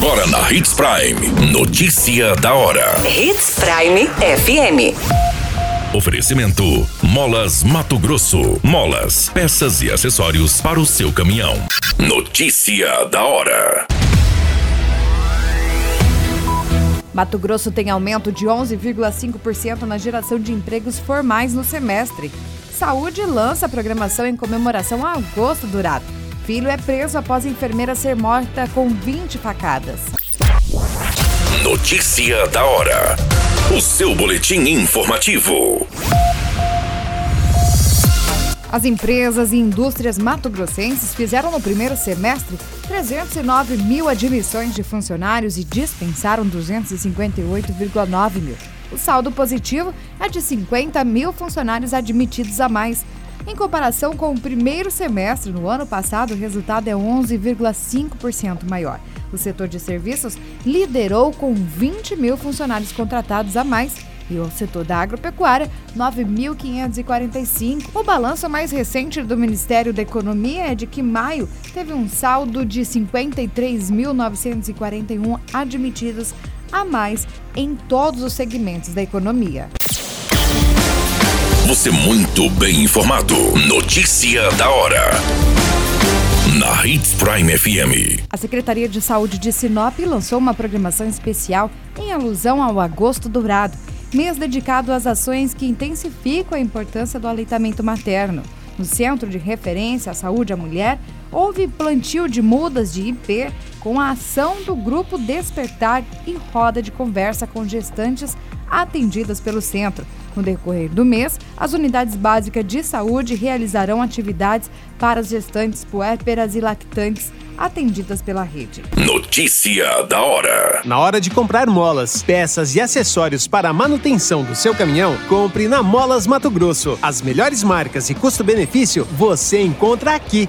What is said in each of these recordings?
Agora na Hits Prime. Notícia da hora. Hits Prime FM. Oferecimento: Molas Mato Grosso. Molas, peças e acessórios para o seu caminhão. Notícia da hora. Mato Grosso tem aumento de 11,5% na geração de empregos formais no semestre. Saúde lança a programação em comemoração a agosto dourado. Filho é preso após enfermeira ser morta com 20 facadas. Notícia da hora. O seu boletim informativo. As empresas e indústrias mato-grossenses fizeram no primeiro semestre 309 mil admissões de funcionários e dispensaram 258,9 mil. O saldo positivo é de 50 mil funcionários admitidos a mais. Em comparação com o primeiro semestre no ano passado, o resultado é 11,5% maior. O setor de serviços liderou com 20 mil funcionários contratados a mais e o setor da agropecuária, 9.545. O balanço mais recente do Ministério da Economia é de que maio teve um saldo de 53.941 admitidos a mais em todos os segmentos da economia. Você muito bem informado. Notícia da hora. Na Hits Prime FM. A Secretaria de Saúde de Sinop lançou uma programação especial em alusão ao Agosto Dourado, mês dedicado às ações que intensificam a importância do aleitamento materno. No Centro de Referência à Saúde à Mulher, houve plantio de mudas de IP com a ação do Grupo Despertar e roda de conversa com gestantes atendidas pelo centro. No decorrer do mês, as unidades básicas de saúde realizarão atividades para as gestantes puérperas e lactantes atendidas pela rede. Notícia da hora. Na hora de comprar molas, peças e acessórios para a manutenção do seu caminhão, compre na Molas Mato Grosso. As melhores marcas e custo-benefício você encontra aqui.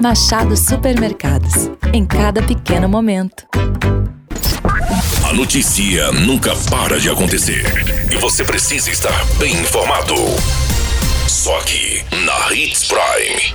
Machado Supermercados. Em cada pequeno momento. A notícia nunca para de acontecer. E você precisa estar bem informado. Só aqui, na Hits Prime.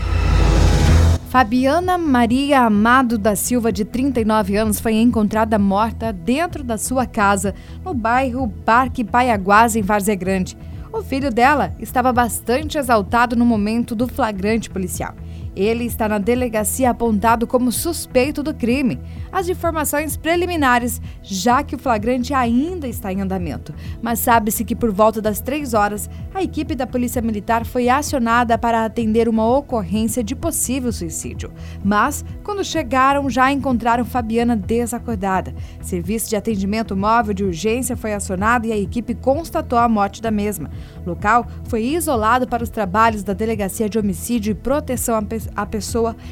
Fabiana Maria Amado da Silva, de 39 anos, foi encontrada morta dentro da sua casa, no bairro Parque Paiaguás, em Várzea Grande. O filho dela estava bastante exaltado no momento do flagrante policial. Ele está na delegacia apontado como suspeito do crime. As informações preliminares, já que o flagrante ainda está em andamento. Mas sabe-se que por volta das três horas, a equipe da Polícia Militar foi acionada para atender uma ocorrência de possível suicídio. Mas, quando chegaram, já encontraram Fabiana desacordada. Serviço de atendimento móvel de urgência foi acionado e a equipe constatou a morte da mesma. O local foi isolado para os trabalhos da Delegacia de Homicídio e Proteção à Pessoa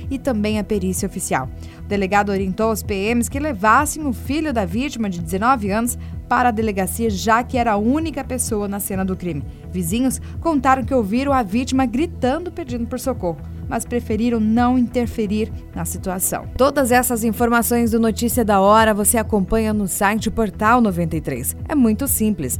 e também a perícia oficial. O delegado orientou aos PMs que levassem o filho da vítima, de 19 anos, para a delegacia, já que era a única pessoa na cena do crime. Vizinhos contaram que ouviram a vítima gritando pedindo por socorro mas preferiram não interferir na situação. Todas essas informações do Notícia da Hora você acompanha no site Portal 93. É muito simples.